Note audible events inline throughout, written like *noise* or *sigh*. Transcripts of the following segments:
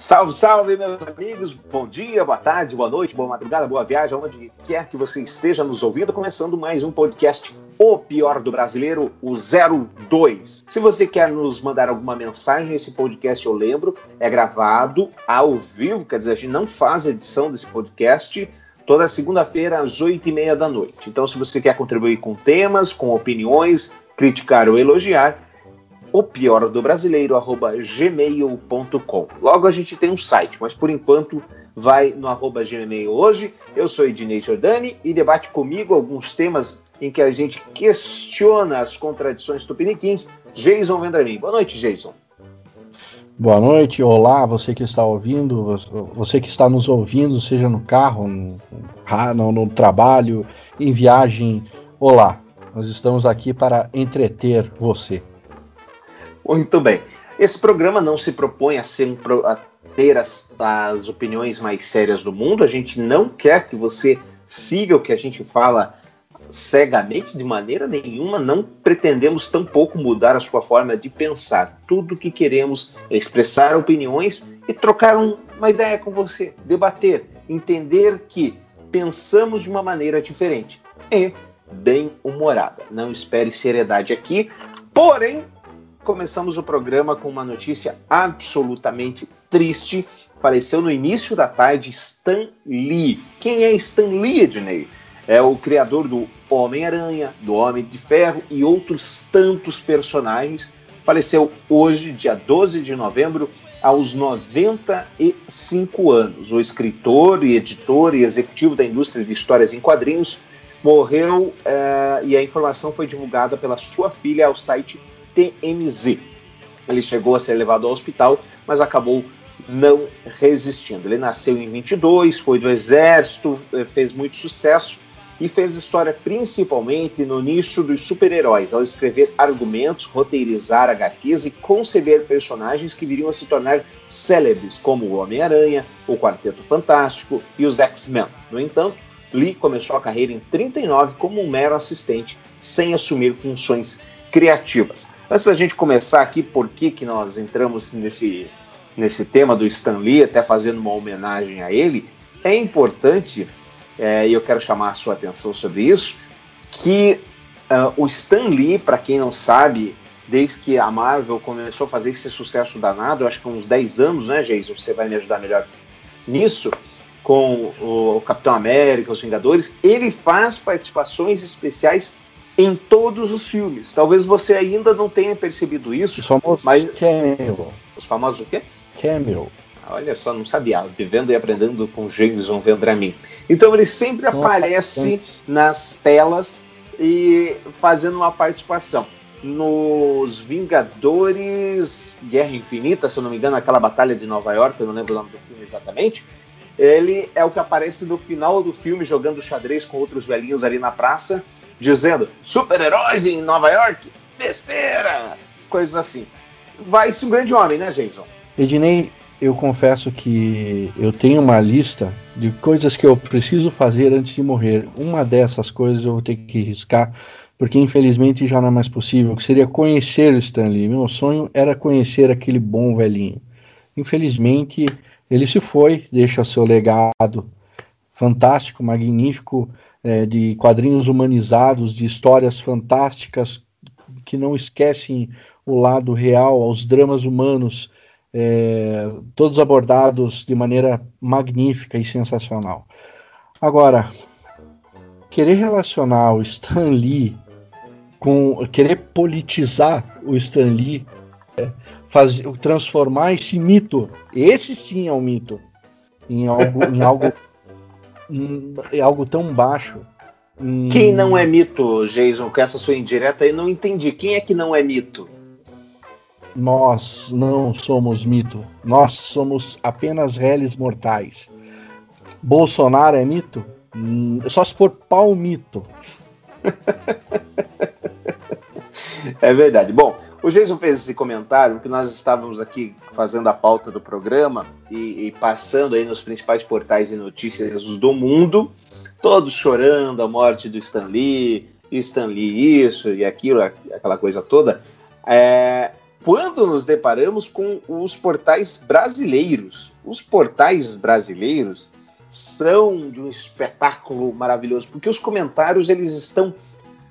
Salve, salve, meus amigos. Bom dia, boa tarde, boa noite, boa madrugada, boa viagem, onde quer que você esteja nos ouvindo. Começando mais um podcast O Pior do Brasileiro, o 02. Se você quer nos mandar alguma mensagem, esse podcast, eu lembro, é gravado ao vivo, quer dizer, a gente não faz edição desse podcast toda segunda-feira às oito e meia da noite. Então, se você quer contribuir com temas, com opiniões, criticar ou elogiar, o pior do brasileiro, arroba gmail.com. Logo a gente tem um site, mas por enquanto vai no arroba gmail hoje. Eu sou Ednei Jordani e debate comigo alguns temas em que a gente questiona as contradições tupiniquins. Jason Vendramin. Boa noite, Jason. Boa noite, olá, você que está ouvindo, você que está nos ouvindo, seja no carro, no, no, no trabalho, em viagem, olá. Nós estamos aqui para entreter você. Muito bem. Esse programa não se propõe a, ser a ter as, as opiniões mais sérias do mundo. A gente não quer que você siga o que a gente fala cegamente, de maneira nenhuma. Não pretendemos tampouco mudar a sua forma de pensar. Tudo que queremos é expressar opiniões e trocar um, uma ideia com você, debater, entender que pensamos de uma maneira diferente e bem humorada. Não espere seriedade aqui, porém começamos o programa com uma notícia absolutamente triste. Faleceu no início da tarde Stan Lee. Quem é Stan Lee, Ednei? É o criador do Homem-Aranha, do Homem de Ferro e outros tantos personagens. Faleceu hoje, dia 12 de novembro, aos 95 anos. O escritor e editor e executivo da indústria de histórias em quadrinhos morreu é, e a informação foi divulgada pela sua filha ao site TMZ. Ele chegou a ser levado ao hospital, mas acabou não resistindo. Ele nasceu em 22, foi do exército, eh, fez muito sucesso e fez história principalmente no nicho dos super-heróis, ao escrever argumentos, roteirizar HQs e conceber personagens que viriam a se tornar célebres, como o Homem-Aranha, o Quarteto Fantástico e os X-Men. No entanto, Lee começou a carreira em 39 como um mero assistente, sem assumir funções criativas. Antes da gente começar aqui, por que, que nós entramos nesse, nesse tema do Stan Lee, até fazendo uma homenagem a ele, é importante, é, e eu quero chamar a sua atenção sobre isso, que uh, o Stan Lee, para quem não sabe, desde que a Marvel começou a fazer esse sucesso danado, acho que uns 10 anos, né, Jason? Você vai me ajudar melhor nisso, com o Capitão América, os Vingadores, ele faz participações especiais em todos os filmes. Talvez você ainda não tenha percebido isso. Os famosos mas... cameo. Os famosos o quê? Cameo. Olha só, não sabia. Vivendo e aprendendo com Jameson Vendramin. Então ele sempre São aparece nas telas e fazendo uma participação. Nos Vingadores Guerra Infinita, se eu não me engano, aquela batalha de Nova York, eu não lembro o nome do filme exatamente. Ele é o que aparece no final do filme jogando xadrez com outros velhinhos ali na praça dizendo super-heróis em Nova York, besteira, coisas assim. Vai se um grande homem, né, Jason? Ednei, eu confesso que eu tenho uma lista de coisas que eu preciso fazer antes de morrer. Uma dessas coisas eu vou ter que riscar, porque infelizmente já não é mais possível, que seria conhecer Stanley. Meu sonho era conhecer aquele bom velhinho. Infelizmente, ele se foi, deixa seu legado fantástico, magnífico, é, de quadrinhos humanizados, de histórias fantásticas que não esquecem o lado real, aos dramas humanos, é, todos abordados de maneira magnífica e sensacional. Agora, querer relacionar o Stan Lee com querer politizar o Stan Lee, é, fazer, transformar esse mito, esse sim é um mito, em algo, em algo *laughs* é algo tão baixo. Quem não é mito, Jason, com essa sua indireta aí, não entendi. Quem é que não é mito? Nós não somos mito. Nós somos apenas réis mortais. Bolsonaro é mito? Hum, só se for pau mito. *laughs* é verdade. Bom, o Jason fez esse comentário que nós estávamos aqui fazendo a pauta do programa e, e, passando aí nos principais portais de notícias do mundo, todos chorando a morte do Stan Lee, Stan Lee isso e aquilo, aquela coisa toda. É, quando nos deparamos com os portais brasileiros. Os portais brasileiros são de um espetáculo maravilhoso, porque os comentários eles estão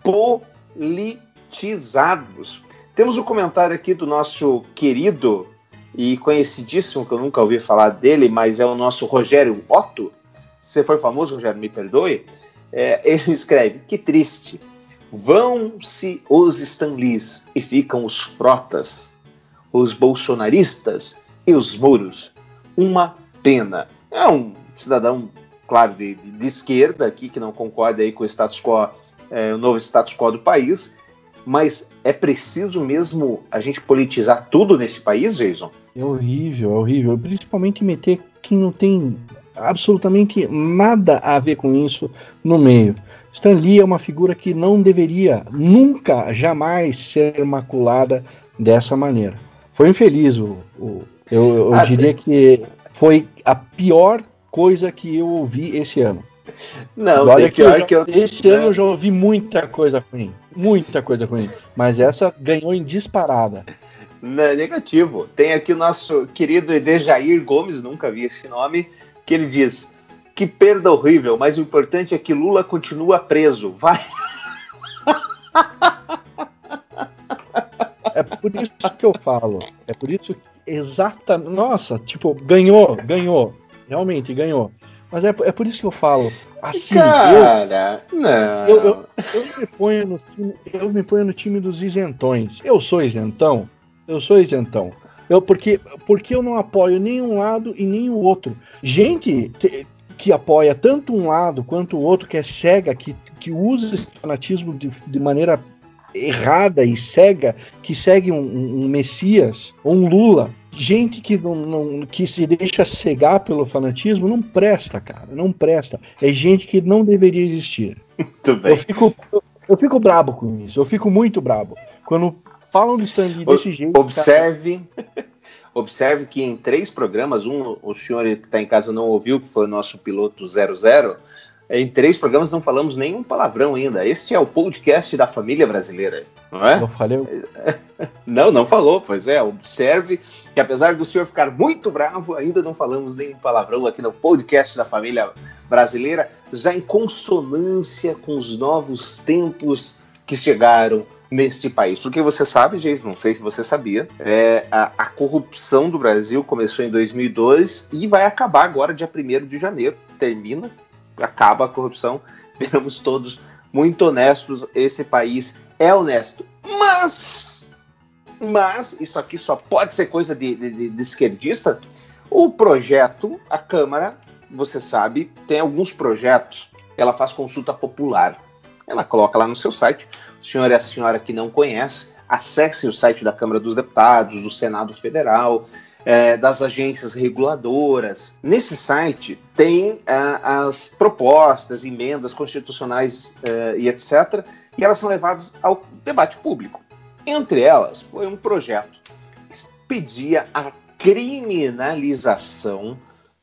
politizados. Temos um comentário aqui do nosso querido e conhecidíssimo, que eu nunca ouvi falar dele, mas é o nosso Rogério Otto. Se você for famoso, Rogério, me perdoe. É, ele escreve: Que triste. Vão-se os Stanleys e ficam os frotas, os bolsonaristas e os muros. Uma pena. É um cidadão, claro, de, de esquerda aqui, que não concorda aí com o status quo, é, o novo status quo do país, mas é preciso mesmo a gente politizar tudo nesse país, Jason? É horrível, é horrível. Principalmente meter quem não tem absolutamente nada a ver com isso no meio. Stan Lee é uma figura que não deveria nunca, jamais ser maculada dessa maneira. Foi infeliz o, o eu, eu ah, diria que foi a pior coisa que eu ouvi esse ano. Não, Olha que, eu já, que eu... esse ano eu já ouvi muita coisa ruim, muita coisa ruim, mas essa ganhou em disparada. Não, é negativo. Tem aqui o nosso querido Edejair Gomes, nunca vi esse nome, que ele diz: que perda horrível, mas o importante é que Lula continua preso. Vai. É por isso que eu falo. É por isso que exatamente. Nossa, tipo, ganhou, ganhou. Realmente ganhou. Mas é, é por isso que eu falo. Assim, Cara, eu, não. Eu, eu, eu, me ponho no time, eu me ponho no time dos isentões. Eu sou isentão? Eu sou isentão. Eu, porque, porque eu não apoio nenhum lado e nem o outro. Gente que, que apoia tanto um lado quanto o outro, que é cega, que, que usa esse fanatismo de, de maneira errada e cega, que segue um, um Messias ou um Lula, gente que, não, não, que se deixa cegar pelo fanatismo não presta, cara. Não presta. É gente que não deveria existir. Muito bem. Eu fico, eu, eu fico brabo com isso. Eu fico muito brabo. Quando falam do Stanley desse jeito. Observe. *laughs* Observe que em três programas, um o senhor que está em casa não ouviu, que foi o nosso piloto 00, em três programas não falamos nenhum palavrão ainda. Este é o podcast da família brasileira, não é? Não falei. *laughs* Não, não falou, pois é. Observe que apesar do senhor ficar muito bravo, ainda não falamos nenhum palavrão aqui no podcast da família brasileira, já em consonância com os novos tempos que chegaram neste país. Porque você sabe, gente, não sei se você sabia, é, a, a corrupção do Brasil começou em 2002 e vai acabar agora, dia 1 de janeiro. Termina acaba a corrupção, *laughs* viramos todos muito honestos, esse país é honesto. Mas, mas, isso aqui só pode ser coisa de, de, de esquerdista. O projeto, a Câmara, você sabe, tem alguns projetos, ela faz consulta popular. Ela coloca lá no seu site. O senhor e a senhora que não conhece, acesse o site da Câmara dos Deputados, do Senado Federal, é, das agências reguladoras. Nesse site tem é, as propostas, emendas constitucionais é, e etc. E elas são levadas ao debate público. Entre elas, foi um projeto que pedia a criminalização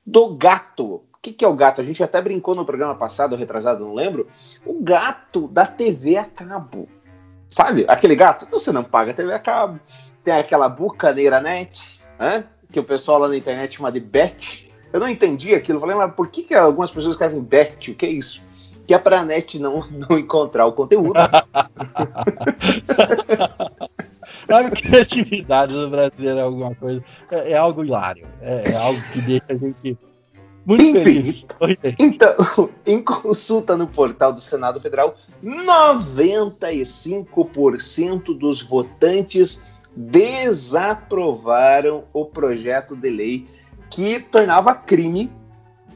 do gato. O que, que é o gato? A gente até brincou no programa passado, retrasado, não lembro. O gato da TV a cabo. Sabe? Aquele gato? Então você não paga TV a cabo. Tem aquela bucaneira net né? Que o pessoal lá na internet chama de bet. Eu não entendi aquilo. Falei, mas por que, que algumas pessoas escrevem bet? O que é isso? Que é para a net não, *laughs* não encontrar o conteúdo. *laughs* a criatividade do brasileiro é alguma coisa. É, é algo hilário. É, é, algo que deixa a gente muito Enfim, feliz. Então, *laughs* em consulta no portal do Senado Federal, 95% dos votantes desaprovaram o projeto de lei que tornava crime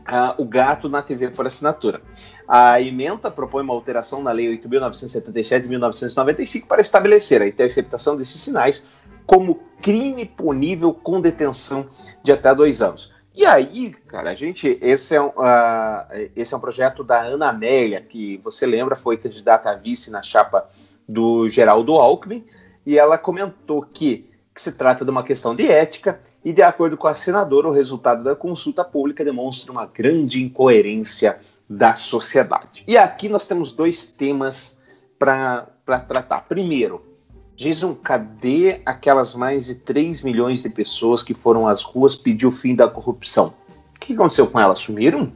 uh, o gato na TV por assinatura. A emenda propõe uma alteração na Lei 8.977 de 1995 para estabelecer a interceptação desses sinais como crime punível com detenção de até dois anos. E aí, cara, a gente, esse é um, uh, esse é um projeto da Ana Amélia, que você lembra, foi candidata a vice na chapa do Geraldo Alckmin, e ela comentou que, que se trata de uma questão de ética e, de acordo com a senadora, o resultado da consulta pública demonstra uma grande incoerência da sociedade. E aqui nós temos dois temas para tratar. Primeiro, Jason, cadê aquelas mais de 3 milhões de pessoas que foram às ruas pedir o fim da corrupção? O que aconteceu com elas? Sumiram?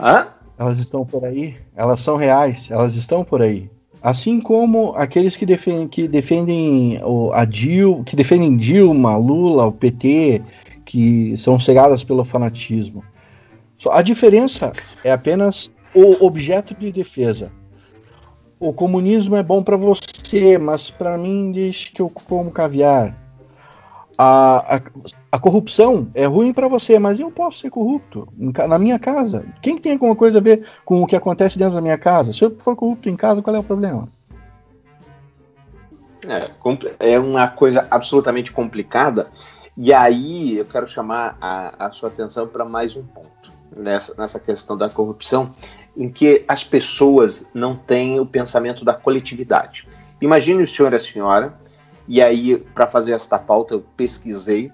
Hã? Elas estão por aí, elas são reais, elas estão por aí. Assim como aqueles que defendem, que defendem o, a Dil, que defendem Dilma, Lula, o PT, que são cegadas pelo fanatismo. A diferença é apenas o objeto de defesa. O comunismo é bom para você, mas para mim deixa que eu como caviar. A, a, a corrupção é ruim para você, mas eu posso ser corrupto na minha casa. Quem tem alguma coisa a ver com o que acontece dentro da minha casa? Se eu for corrupto em casa, qual é o problema? É, é uma coisa absolutamente complicada. E aí eu quero chamar a, a sua atenção para mais um ponto nessa, nessa questão da corrupção, em que as pessoas não têm o pensamento da coletividade. Imagine o senhor e a senhora, e aí, para fazer esta pauta, eu pesquisei.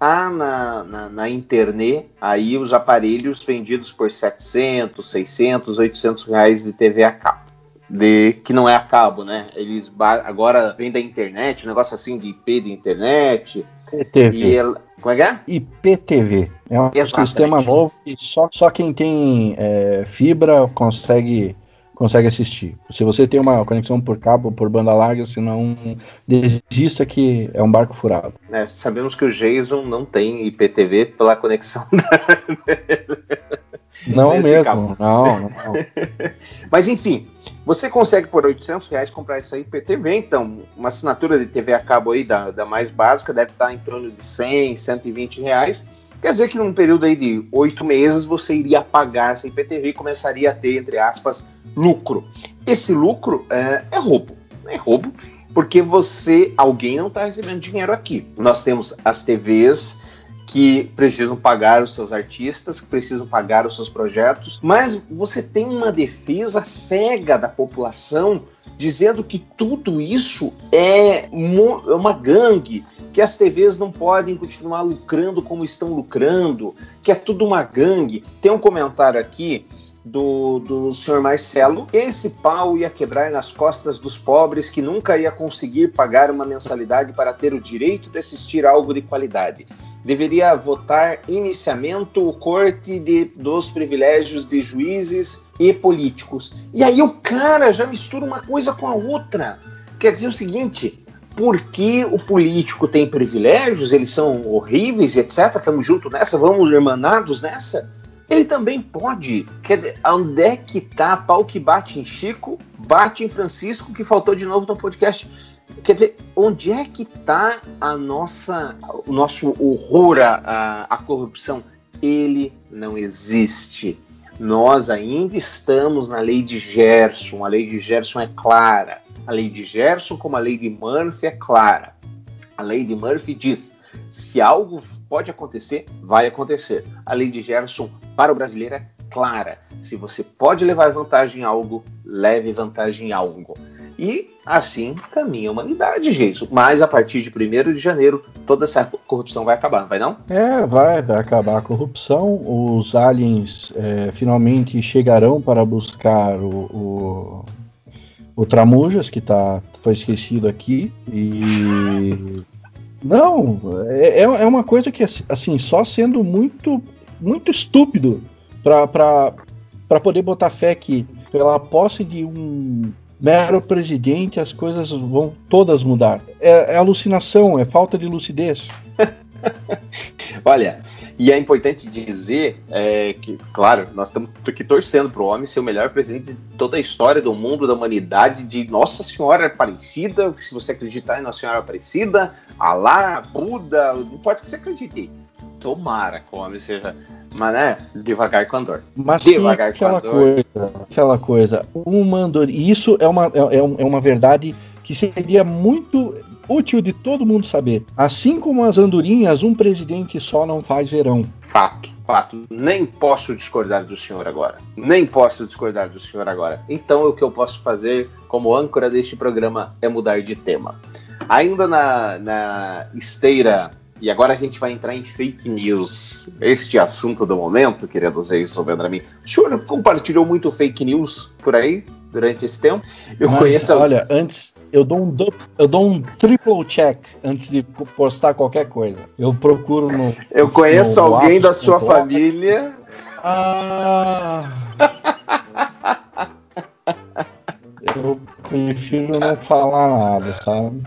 Há na, na, na, internet aí os aparelhos vendidos por 700, 600, 800 reais de TV a cabo. De, que não é a cabo, né? Eles agora vem da internet, um negócio assim de IP de internet. IPTV. E ela, como é que é? IPTV. É um Exatamente. sistema novo que só, só quem tem é, fibra consegue consegue assistir. Se você tem uma conexão por cabo, por banda larga, senão desista que é um barco furado. É, sabemos que o Jason não tem IPTV pela conexão *laughs* Não mesmo, cabo. não, não. *laughs* Mas enfim, você consegue por 800 reais comprar isso aí IPTV, então uma assinatura de TV a cabo aí da, da mais básica deve estar em torno de 100, 120 reais. Quer dizer que num período aí de oito meses você iria pagar essa IPTV e começaria a ter, entre aspas, lucro. Esse lucro é, é roubo. É roubo porque você, alguém não está recebendo dinheiro aqui. Nós temos as TVs que precisam pagar os seus artistas, que precisam pagar os seus projetos, mas você tem uma defesa cega da população dizendo que tudo isso é, é uma gangue, que as TVs não podem continuar lucrando como estão lucrando, que é tudo uma gangue. Tem um comentário aqui do, do senhor Marcelo, esse pau ia quebrar nas costas dos pobres que nunca ia conseguir pagar uma mensalidade para ter o direito de assistir algo de qualidade. Deveria votar iniciamento o corte de, dos privilégios de juízes e políticos. E aí o cara já mistura uma coisa com a outra. Quer dizer o seguinte, porque o político tem privilégios, eles são horríveis, etc. Estamos juntos nessa, vamos hermanados nessa ele também pode. Quer dizer, onde é que tá pau que bate em Chico, bate em Francisco, que faltou de novo no podcast? Quer dizer, onde é que tá a nossa, o nosso horror à, à corrupção? Ele não existe. Nós ainda estamos na lei de Gerson. A lei de Gerson é clara. A lei de Gerson, como a lei de Murphy, é clara. A lei de Murphy diz: se algo pode acontecer, vai acontecer. A lei de Gerson para o brasileiro é clara. Se você pode levar vantagem em algo, leve vantagem em algo. E assim caminha a humanidade, gente. Mas a partir de 1 de janeiro, toda essa corrupção vai acabar, vai não? É, vai, vai acabar a corrupção. Os aliens é, finalmente chegarão para buscar o, o, o Tramujas, que tá, foi esquecido aqui. E não, é, é, é uma coisa que, assim, só sendo muito, muito estúpido para poder botar fé que pela posse de um mero presidente as coisas vão todas mudar. É, é alucinação, é falta de lucidez. *laughs* Olha, e é importante dizer é, que, claro, nós estamos aqui torcendo para o homem ser o melhor presidente de toda a história do mundo, da humanidade, de Nossa Senhora Aparecida, se você acreditar em Nossa Senhora Aparecida, Alá, Buda, não importa o que você acredite. Tomara que o homem seja, mas né, devagar com andor. Mas devagar aquela com andor. coisa, aquela coisa, uma andor, isso é uma, é, é uma verdade que seria muito útil de todo mundo saber. Assim como as andorinhas, um presidente só não faz verão. Fato, fato. Nem posso discordar do senhor agora. Nem posso discordar do senhor agora. Então, o que eu posso fazer como âncora deste programa é mudar de tema. Ainda na, na esteira e agora a gente vai entrar em fake news. Este assunto do momento, queridos ex sobre Andramin. O senhor compartilhou muito fake news por aí? Durante esse tempo. Eu Mas, conheço. Olha, antes eu dou um eu dou um triple check antes de postar qualquer coisa. Eu procuro no. *laughs* Eu conheço no alguém da sua família. Ah. eu prefiro não falar nada, sabe?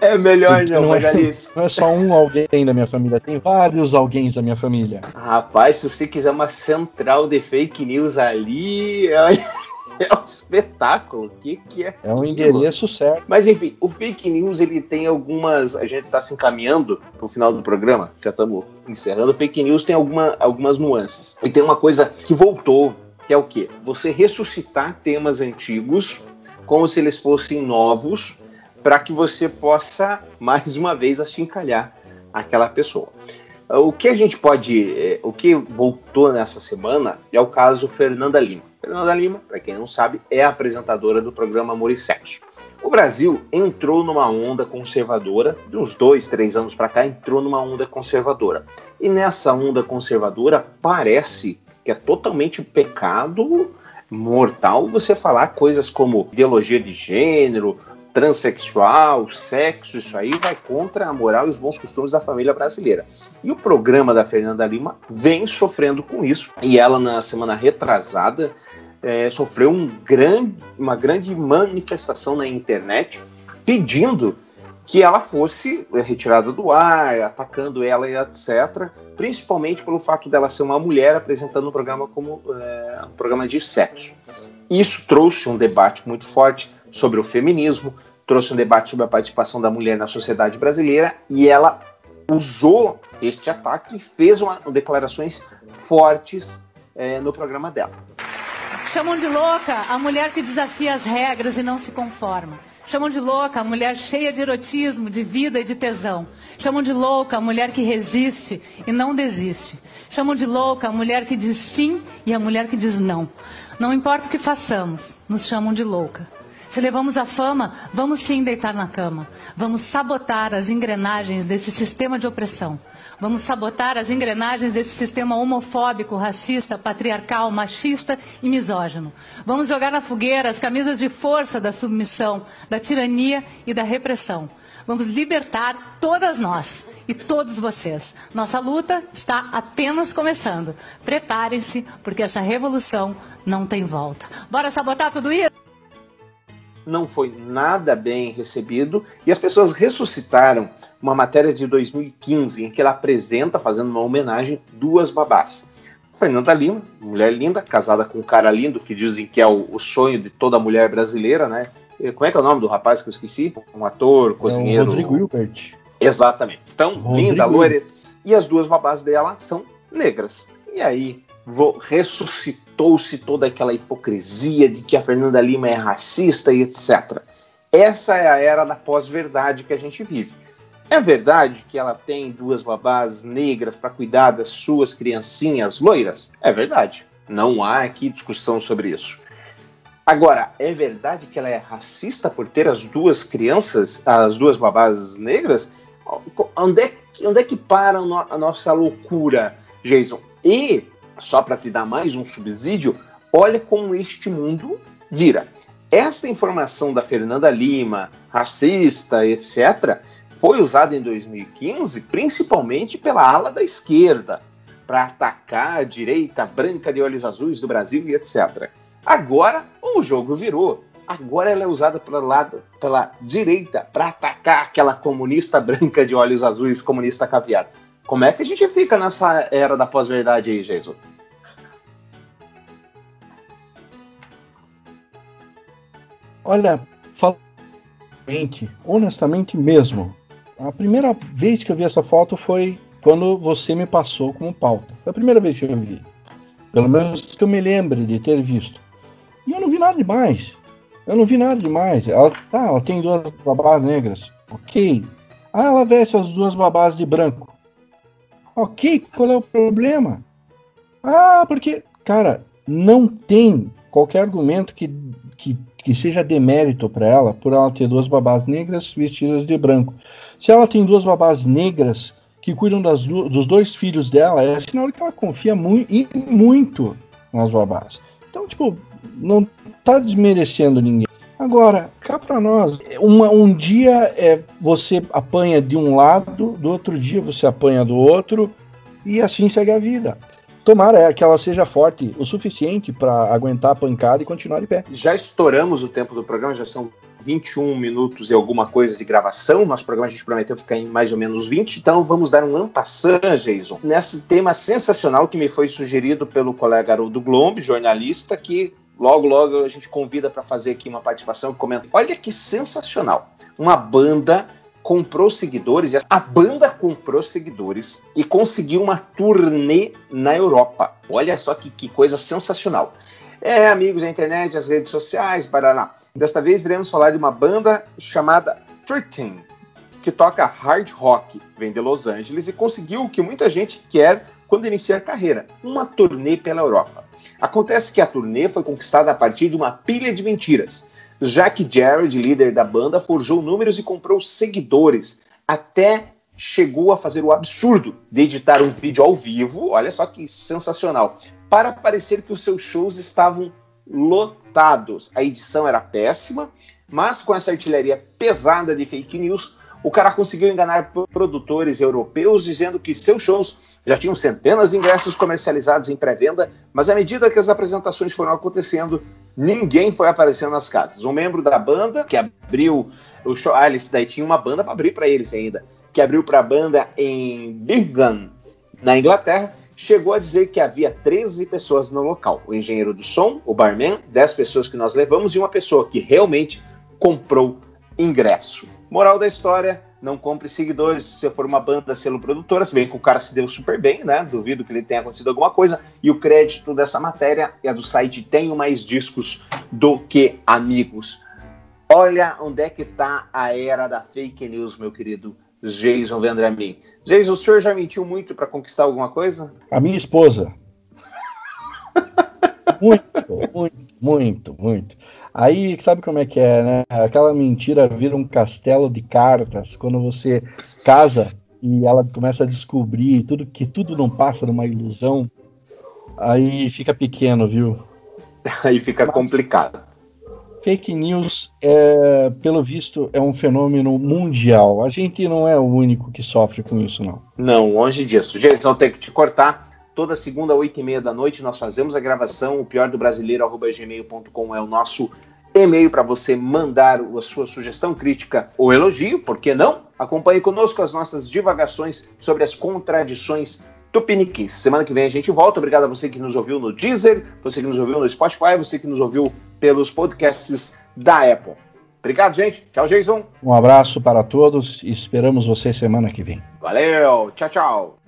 É melhor não, não, é, *laughs* não é só um alguém da minha família, tem vários alguém da minha família. Rapaz, se você quiser uma central de fake news ali, *laughs* é, *laughs* é um espetáculo. O que, que é? É um endereço certo. Mas enfim, o fake news ele tem algumas. A gente está se encaminhando para o final do programa, já estamos encerrando. O fake news tem alguma, algumas nuances. E tem uma coisa que voltou, que é o quê? Você ressuscitar temas antigos como se eles fossem novos, para que você possa, *laughs* mais uma vez, achincalhar aquela pessoa. O que a gente pode. É, o que voltou nessa semana é o caso Fernanda Lima. Fernanda Lima, para quem não sabe, é a apresentadora do programa Amor e Sexo. O Brasil entrou numa onda conservadora, de uns dois, três anos para cá, entrou numa onda conservadora. E nessa onda conservadora, parece que é totalmente pecado mortal você falar coisas como ideologia de gênero, transexual, sexo, isso aí vai contra a moral e os bons costumes da família brasileira. E o programa da Fernanda Lima vem sofrendo com isso. E ela, na semana retrasada, é, sofreu um grande, uma grande manifestação na internet pedindo que ela fosse retirada do ar, atacando ela e etc. Principalmente pelo fato dela ser uma mulher apresentando um programa como é, um programa de sexo. Isso trouxe um debate muito forte sobre o feminismo, trouxe um debate sobre a participação da mulher na sociedade brasileira e ela usou este ataque e fez uma, declarações fortes é, no programa dela. Chamam de louca a mulher que desafia as regras e não se conforma. Chamam de louca a mulher cheia de erotismo, de vida e de tesão. Chamam de louca a mulher que resiste e não desiste. Chamam de louca a mulher que diz sim e a mulher que diz não. Não importa o que façamos, nos chamam de louca. Se levamos a fama, vamos sim deitar na cama. Vamos sabotar as engrenagens desse sistema de opressão. Vamos sabotar as engrenagens desse sistema homofóbico, racista, patriarcal, machista e misógino. Vamos jogar na fogueira as camisas de força da submissão, da tirania e da repressão. Vamos libertar todas nós e todos vocês. Nossa luta está apenas começando. Preparem-se, porque essa revolução não tem volta. Bora sabotar tudo isso? Não foi nada bem recebido e as pessoas ressuscitaram uma matéria de 2015 em que ela apresenta, fazendo uma homenagem, duas babás. Fernanda Lima, mulher linda, casada com um cara lindo, que dizem que é o, o sonho de toda mulher brasileira, né? Como é que é o nome do rapaz que eu esqueci? Um ator, cozinheiro. É Rodrigo Hilbert. Exatamente. Então, Rodrigo. linda, loira. E as duas babás dela são negras. E aí, ressuscitou-se toda aquela hipocrisia de que a Fernanda Lima é racista e etc. Essa é a era da pós-verdade que a gente vive. É verdade que ela tem duas babás negras para cuidar das suas criancinhas loiras? É verdade. Não há aqui discussão sobre isso. Agora, é verdade que ela é racista por ter as duas crianças, as duas babás negras? Onde é, onde é que para a nossa loucura, Jason? E só para te dar mais um subsídio, olha como este mundo vira. Esta informação da Fernanda Lima, racista, etc., foi usada em 2015 principalmente pela ala da esquerda para atacar a direita branca de olhos azuis do Brasil e etc. Agora o jogo virou. Agora ela é usada pelo lado, pela direita para atacar aquela comunista *laughs* branca de olhos azuis, comunista caviar. Como é que a gente fica nessa era da pós-verdade aí, Jesus? Olha, honestamente, honestamente mesmo, a primeira vez que eu vi essa foto foi quando você me passou como pauta. Foi a primeira vez que eu vi. Pelo menos que eu me lembre de ter visto. E eu não vi nada demais. Eu não vi nada demais. Ela, tá, ela tem duas babás negras. Ok. Ah, ela veste as duas babás de branco. Ok, qual é o problema? Ah, porque, cara, não tem qualquer argumento que, que que seja demérito para ela por ela ter duas babás negras vestidas de branco. Se ela tem duas babás negras que cuidam das, dos dois filhos dela, é sinal que ela confia e muito nas babás. Então, tipo, Não tá desmerecendo ninguém. Agora, cá para nós, uma, um dia é você apanha de um lado, do outro dia você apanha do outro, e assim segue a vida. Tomara é que ela seja forte o suficiente para aguentar a pancada e continuar de pé. Já estouramos o tempo do programa, já são 21 minutos e alguma coisa de gravação. Nosso programa a gente prometeu ficar em mais ou menos 20, então vamos dar um ampassan, Jason, nesse tema sensacional que me foi sugerido pelo colega Haroldo Glombe, jornalista, que logo, logo a gente convida para fazer aqui uma participação, comenta. Olha que sensacional! Uma banda comprou seguidores, a banda comprou seguidores e conseguiu uma turnê na Europa. Olha só que, que coisa sensacional. É, amigos da internet, as redes sociais, barará. Desta vez iremos falar de uma banda chamada 13, que toca hard rock, vem de Los Angeles e conseguiu o que muita gente quer quando inicia a carreira, uma turnê pela Europa. Acontece que a turnê foi conquistada a partir de uma pilha de mentiras já que Jared, líder da banda, forjou números e comprou seguidores, até chegou a fazer o absurdo de editar um vídeo ao vivo, olha só que sensacional, para parecer que os seus shows estavam lotados. A edição era péssima, mas com essa artilharia pesada de fake news, o cara conseguiu enganar produtores europeus dizendo que seus shows já tinham centenas de ingressos comercializados em pré-venda, mas à medida que as apresentações foram acontecendo, ninguém foi aparecendo nas casas. Um membro da banda que abriu o show, ah, eles daí tinha uma banda para abrir para eles ainda, que abriu para a banda em Birmingham, na Inglaterra, chegou a dizer que havia 13 pessoas no local. O engenheiro do som, o barman, 10 pessoas que nós levamos e uma pessoa que realmente comprou ingresso. Moral da história: não compre seguidores se você for uma banda selo produtora, se bem que o cara se deu super bem, né? Duvido que ele tenha acontecido alguma coisa. E o crédito dessa matéria é do site Tenho Mais Discos do que Amigos. Olha onde é que tá a era da fake news, meu querido Jason Vendramin. Jason, o senhor já mentiu muito para conquistar alguma coisa? A minha esposa. *laughs* muito, muito, muito, muito. Aí, sabe como é que é, né? Aquela mentira vira um castelo de cartas quando você casa e ela começa a descobrir tudo que tudo não passa numa ilusão. Aí fica pequeno, viu? *laughs* Aí fica Mas, complicado. Fake news, é, pelo visto, é um fenômeno mundial. A gente não é o único que sofre com isso, não. Não, longe disso. Gente, então tem que te cortar. Toda segunda, oito e meia da noite, nós fazemos a gravação. O pior do brasileiro, arroba gmail.com é o nosso e-mail para você mandar a sua sugestão, crítica ou elogio, por que não? Acompanhe conosco as nossas divagações sobre as contradições tupiniquins. Semana que vem a gente volta. Obrigado a você que nos ouviu no Deezer, você que nos ouviu no Spotify, você que nos ouviu pelos podcasts da Apple. Obrigado, gente. Tchau, Jason. Um abraço para todos e esperamos você semana que vem. Valeu. Tchau, tchau.